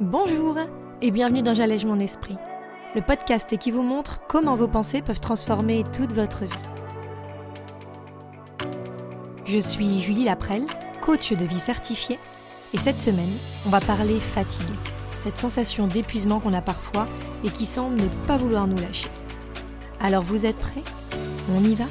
Bonjour et bienvenue dans J'allège mon esprit, le podcast qui vous montre comment vos pensées peuvent transformer toute votre vie. Je suis Julie Laprelle, coach de vie certifiée, et cette semaine, on va parler fatigue, cette sensation d'épuisement qu'on a parfois et qui semble ne pas vouloir nous lâcher. Alors vous êtes prêts? On y va?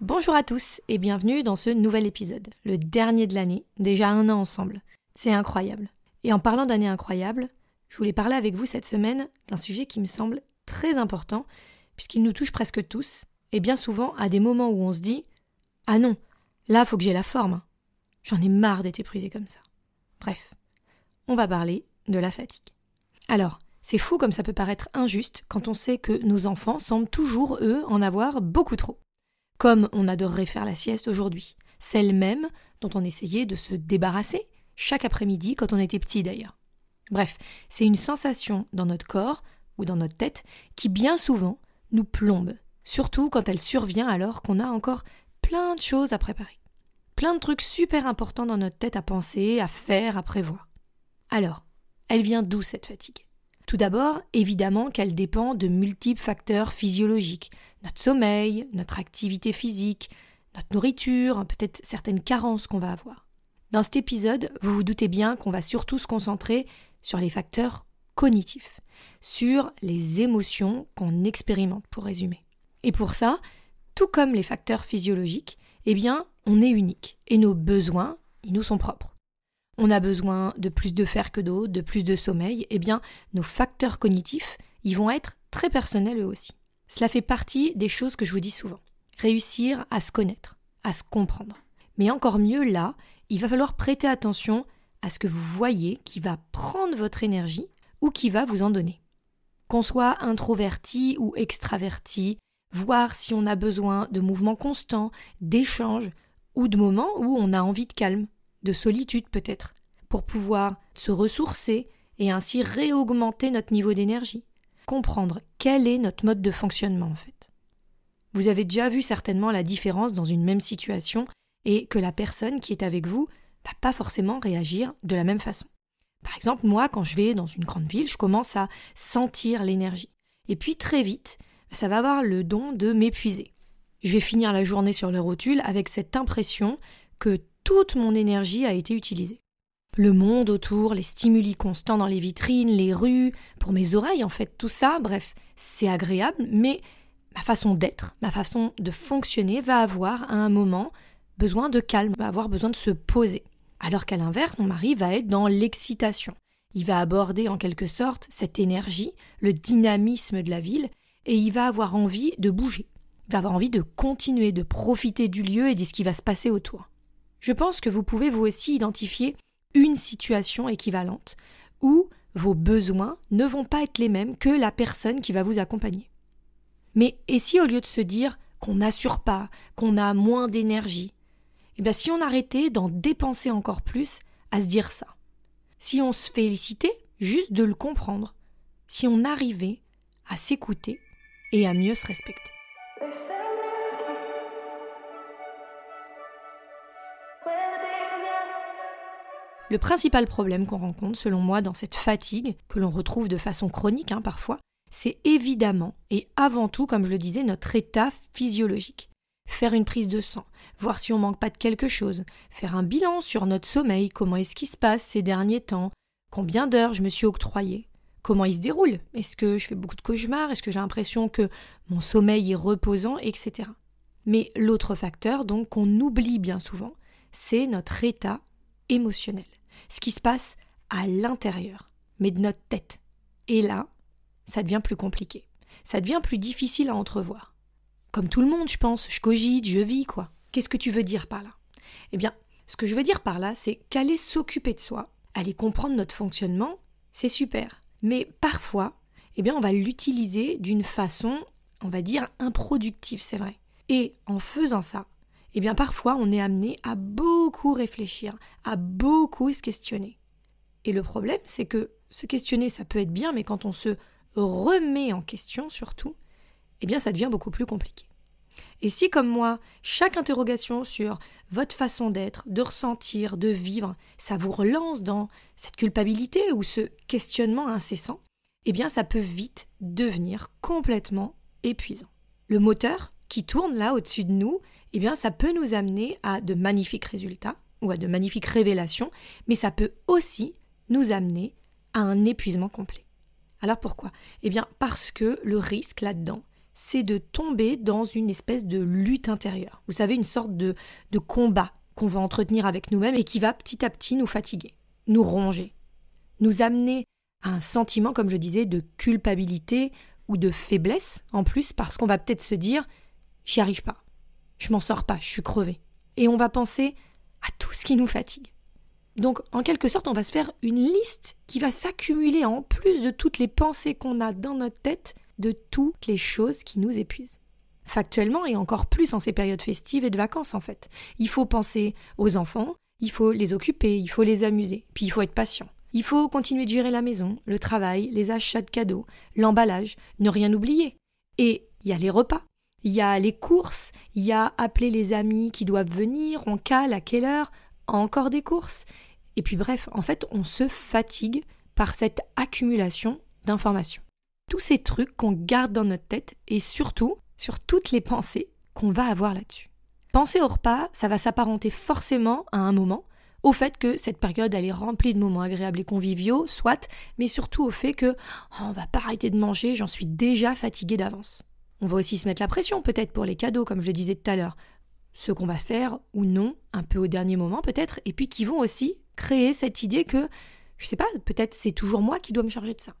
Bonjour à tous et bienvenue dans ce nouvel épisode, le dernier de l'année, déjà un an ensemble. C'est incroyable. Et en parlant d'années incroyables, je voulais parler avec vous cette semaine d'un sujet qui me semble très important, puisqu'il nous touche presque tous, et bien souvent à des moments où on se dit Ah non, là faut que j'ai la forme. J'en ai marre d'être épuisé comme ça. Bref, on va parler de la fatigue. Alors, c'est fou comme ça peut paraître injuste quand on sait que nos enfants semblent toujours, eux, en avoir beaucoup trop. Comme on adorerait faire la sieste aujourd'hui, celle même dont on essayait de se débarrasser chaque après-midi quand on était petit d'ailleurs. Bref, c'est une sensation dans notre corps ou dans notre tête qui bien souvent nous plombe, surtout quand elle survient alors qu'on a encore plein de choses à préparer. Plein de trucs super importants dans notre tête à penser, à faire, à prévoir. Alors, elle vient d'où cette fatigue? Tout d'abord, évidemment qu'elle dépend de multiples facteurs physiologiques, notre sommeil, notre activité physique, notre nourriture, peut-être certaines carences qu'on va avoir. Dans cet épisode, vous vous doutez bien qu'on va surtout se concentrer sur les facteurs cognitifs, sur les émotions qu'on expérimente pour résumer. Et pour ça, tout comme les facteurs physiologiques, eh bien, on est unique et nos besoins, ils nous sont propres. On a besoin de plus de fer que d'eau, de plus de sommeil, eh bien, nos facteurs cognitifs, ils vont être très personnels eux aussi. Cela fait partie des choses que je vous dis souvent. Réussir à se connaître, à se comprendre. Mais encore mieux là, il va falloir prêter attention à ce que vous voyez qui va prendre votre énergie ou qui va vous en donner. Qu'on soit introverti ou extraverti, voir si on a besoin de mouvements constants, d'échanges, ou de moments où on a envie de calme, de solitude peut-être, pour pouvoir se ressourcer et ainsi réaugmenter notre niveau d'énergie. Comprendre quel est notre mode de fonctionnement en fait. Vous avez déjà vu certainement la différence dans une même situation et que la personne qui est avec vous va pas forcément réagir de la même façon. Par exemple, moi, quand je vais dans une grande ville, je commence à sentir l'énergie. Et puis très vite, ça va avoir le don de m'épuiser. Je vais finir la journée sur le rotule avec cette impression que toute mon énergie a été utilisée. Le monde autour, les stimuli constants dans les vitrines, les rues, pour mes oreilles en fait, tout ça, bref, c'est agréable, mais ma façon d'être, ma façon de fonctionner va avoir à un moment besoin de calme, va avoir besoin de se poser. Alors qu'à l'inverse, mon mari va être dans l'excitation. Il va aborder en quelque sorte cette énergie, le dynamisme de la ville, et il va avoir envie de bouger. Il va avoir envie de continuer, de profiter du lieu et de ce qui va se passer autour. Je pense que vous pouvez vous aussi identifier une situation équivalente où vos besoins ne vont pas être les mêmes que la personne qui va vous accompagner. Mais et si au lieu de se dire qu'on n'assure pas, qu'on a moins d'énergie, eh bien si on arrêtait d'en dépenser encore plus à se dire ça, si on se félicitait juste de le comprendre, si on arrivait à s'écouter et à mieux se respecter. Le principal problème qu'on rencontre, selon moi, dans cette fatigue, que l'on retrouve de façon chronique hein, parfois, c'est évidemment et avant tout, comme je le disais, notre état physiologique faire une prise de sang, voir si on manque pas de quelque chose, faire un bilan sur notre sommeil, comment est-ce qui se passe ces derniers temps, combien d'heures je me suis octroyé, comment il se déroule, est-ce que je fais beaucoup de cauchemars, est-ce que j'ai l'impression que mon sommeil est reposant, etc. Mais l'autre facteur, donc, qu'on oublie bien souvent, c'est notre état émotionnel, ce qui se passe à l'intérieur, mais de notre tête. Et là, ça devient plus compliqué, ça devient plus difficile à entrevoir. Comme tout le monde, je pense, je cogite, je vis, quoi. Qu'est-ce que tu veux dire par là? Eh bien, ce que je veux dire par là, c'est qu'aller s'occuper de soi, aller comprendre notre fonctionnement, c'est super. Mais parfois, eh bien, on va l'utiliser d'une façon, on va dire, improductive, c'est vrai. Et en faisant ça, eh bien, parfois, on est amené à beaucoup réfléchir, à beaucoup se questionner. Et le problème, c'est que se questionner, ça peut être bien, mais quand on se remet en question, surtout, eh bien ça devient beaucoup plus compliqué. Et si, comme moi, chaque interrogation sur votre façon d'être, de ressentir, de vivre, ça vous relance dans cette culpabilité ou ce questionnement incessant, eh bien ça peut vite devenir complètement épuisant. Le moteur qui tourne là au-dessus de nous, eh bien ça peut nous amener à de magnifiques résultats ou à de magnifiques révélations, mais ça peut aussi nous amener à un épuisement complet. Alors pourquoi? Eh bien parce que le risque là-dedans, c'est de tomber dans une espèce de lutte intérieure. Vous savez, une sorte de, de combat qu'on va entretenir avec nous-mêmes et qui va petit à petit nous fatiguer, nous ronger, nous amener à un sentiment, comme je disais, de culpabilité ou de faiblesse, en plus, parce qu'on va peut-être se dire j'y arrive pas, je m'en sors pas, je suis crevé. Et on va penser à tout ce qui nous fatigue. Donc, en quelque sorte, on va se faire une liste qui va s'accumuler en plus de toutes les pensées qu'on a dans notre tête de toutes les choses qui nous épuisent. Factuellement, et encore plus en ces périodes festives et de vacances, en fait. Il faut penser aux enfants, il faut les occuper, il faut les amuser, puis il faut être patient. Il faut continuer de gérer la maison, le travail, les achats de cadeaux, l'emballage, ne rien oublier. Et il y a les repas, il y a les courses, il y a appeler les amis qui doivent venir, on cale à quelle heure, encore des courses. Et puis bref, en fait, on se fatigue par cette accumulation d'informations. Tous ces trucs qu'on garde dans notre tête et surtout sur toutes les pensées qu'on va avoir là-dessus. Penser au repas, ça va s'apparenter forcément à un moment, au fait que cette période elle est remplie de moments agréables et conviviaux, soit, mais surtout au fait que oh, on va pas arrêter de manger, j'en suis déjà fatigué d'avance. On va aussi se mettre la pression peut-être pour les cadeaux, comme je le disais tout à l'heure, ce qu'on va faire ou non, un peu au dernier moment peut-être, et puis qui vont aussi créer cette idée que, je sais pas, peut-être c'est toujours moi qui dois me charger de ça,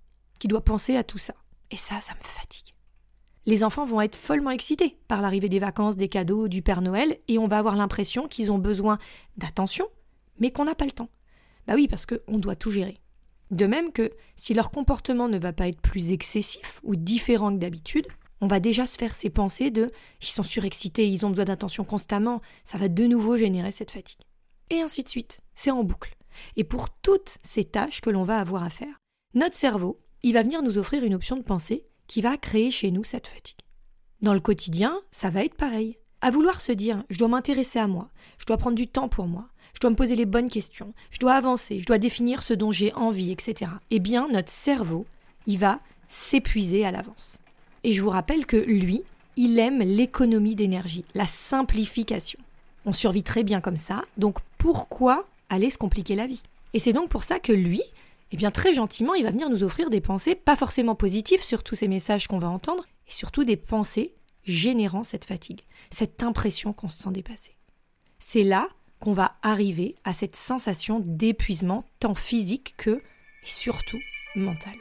dois penser à tout ça. Et ça, ça me fatigue. Les enfants vont être follement excités par l'arrivée des vacances, des cadeaux, du Père Noël, et on va avoir l'impression qu'ils ont besoin d'attention, mais qu'on n'a pas le temps. Bah oui, parce qu'on doit tout gérer. De même que si leur comportement ne va pas être plus excessif ou différent que d'habitude, on va déjà se faire ces pensées de ils sont surexcités, ils ont besoin d'attention constamment, ça va de nouveau générer cette fatigue. Et ainsi de suite. C'est en boucle. Et pour toutes ces tâches que l'on va avoir à faire, notre cerveau, il va venir nous offrir une option de pensée qui va créer chez nous cette fatigue. Dans le quotidien, ça va être pareil. À vouloir se dire je dois m'intéresser à moi, je dois prendre du temps pour moi, je dois me poser les bonnes questions, je dois avancer, je dois définir ce dont j'ai envie, etc. Eh bien, notre cerveau, il va s'épuiser à l'avance. Et je vous rappelle que lui, il aime l'économie d'énergie, la simplification. On survit très bien comme ça, donc pourquoi aller se compliquer la vie? Et c'est donc pour ça que lui, eh bien très gentiment, il va venir nous offrir des pensées pas forcément positives sur tous ces messages qu'on va entendre, et surtout des pensées générant cette fatigue, cette impression qu'on se sent dépassé. C'est là qu'on va arriver à cette sensation d'épuisement tant physique que, et surtout, mental.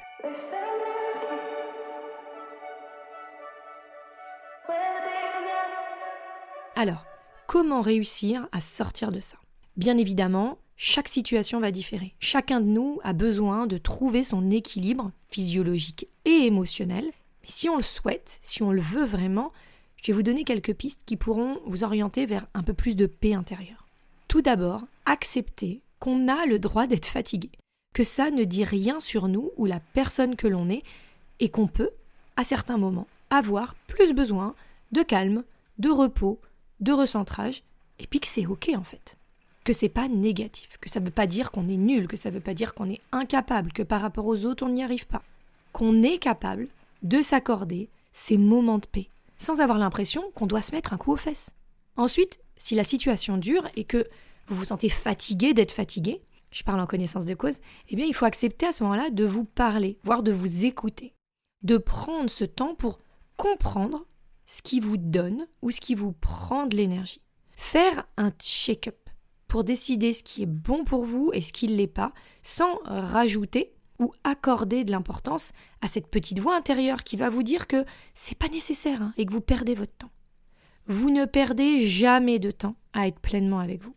Alors, comment réussir à sortir de ça? Bien évidemment, chaque situation va différer. Chacun de nous a besoin de trouver son équilibre physiologique et émotionnel. Mais si on le souhaite, si on le veut vraiment, je vais vous donner quelques pistes qui pourront vous orienter vers un peu plus de paix intérieure. Tout d'abord, accepter qu'on a le droit d'être fatigué, que ça ne dit rien sur nous ou la personne que l'on est, et qu'on peut, à certains moments, avoir plus besoin de calme, de repos, de recentrage, et puis que c'est ok en fait. Que c'est pas négatif, que ça veut pas dire qu'on est nul, que ça veut pas dire qu'on est incapable, que par rapport aux autres on n'y arrive pas. Qu'on est capable de s'accorder ces moments de paix, sans avoir l'impression qu'on doit se mettre un coup aux fesses. Ensuite, si la situation dure et que vous vous sentez fatigué d'être fatigué, je parle en connaissance de cause, eh bien il faut accepter à ce moment-là de vous parler, voire de vous écouter, de prendre ce temps pour comprendre ce qui vous donne ou ce qui vous prend de l'énergie. Faire un check-up pour décider ce qui est bon pour vous et ce qui ne l'est pas, sans rajouter ou accorder de l'importance à cette petite voix intérieure qui va vous dire que c'est pas nécessaire hein, et que vous perdez votre temps. Vous ne perdez jamais de temps à être pleinement avec vous.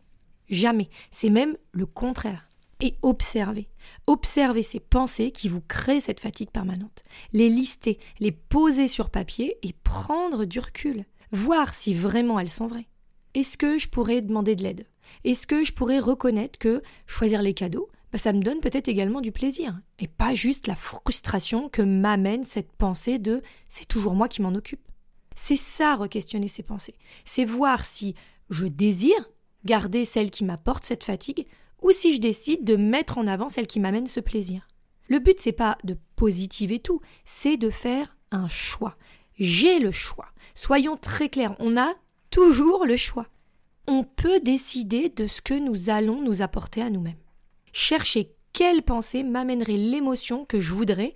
Jamais. C'est même le contraire et observer. Observer ces pensées qui vous créent cette fatigue permanente. Les lister, les poser sur papier et prendre du recul. Voir si vraiment elles sont vraies. Est-ce que je pourrais demander de l'aide? Est-ce que je pourrais reconnaître que choisir les cadeaux, bah, ça me donne peut-être également du plaisir et pas juste la frustration que m'amène cette pensée de c'est toujours moi qui m'en occupe. C'est ça, re-questionner ses pensées. C'est voir si je désire garder celle qui m'apporte cette fatigue ou si je décide de mettre en avant celle qui m'amène ce plaisir. Le but, c'est pas de positiver tout, c'est de faire un choix. J'ai le choix. Soyons très clairs, on a toujours le choix. On peut décider de ce que nous allons nous apporter à nous-mêmes. Chercher quelle pensée m'amènerait l'émotion que je voudrais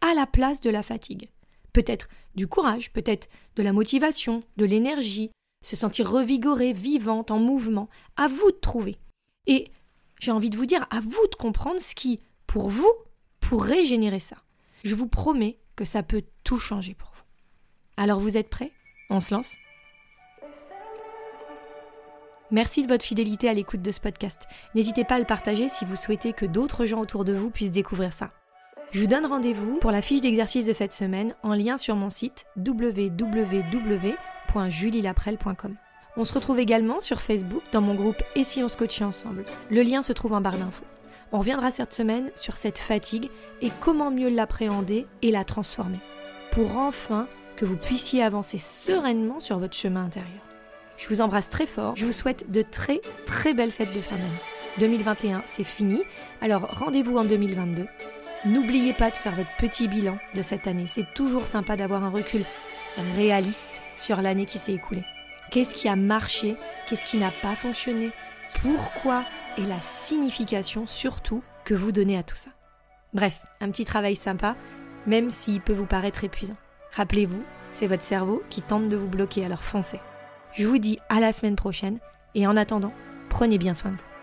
à la place de la fatigue. Peut-être du courage, peut-être de la motivation, de l'énergie, se sentir revigorée, vivante, en mouvement. À vous de trouver. Et j'ai envie de vous dire, à vous de comprendre ce qui, pour vous, pourrait générer ça. Je vous promets que ça peut tout changer pour vous. Alors vous êtes prêts? On se lance? Merci de votre fidélité à l'écoute de ce podcast. N'hésitez pas à le partager si vous souhaitez que d'autres gens autour de vous puissent découvrir ça. Je vous donne rendez-vous pour la fiche d'exercice de cette semaine en lien sur mon site www.julielaprel.com. On se retrouve également sur Facebook dans mon groupe Et si on se ensemble? Le lien se trouve en barre d'infos. On reviendra cette semaine sur cette fatigue et comment mieux l'appréhender et la transformer pour enfin que vous puissiez avancer sereinement sur votre chemin intérieur. Je vous embrasse très fort. Je vous souhaite de très très belles fêtes de fin d'année. 2021, c'est fini. Alors rendez-vous en 2022. N'oubliez pas de faire votre petit bilan de cette année. C'est toujours sympa d'avoir un recul réaliste sur l'année qui s'est écoulée. Qu'est-ce qui a marché? Qu'est-ce qui n'a pas fonctionné? Pourquoi Et la signification surtout que vous donnez à tout ça? Bref, un petit travail sympa, même s'il peut vous paraître épuisant. Rappelez-vous, c'est votre cerveau qui tente de vous bloquer, alors foncez. Je vous dis à la semaine prochaine et en attendant, prenez bien soin de vous.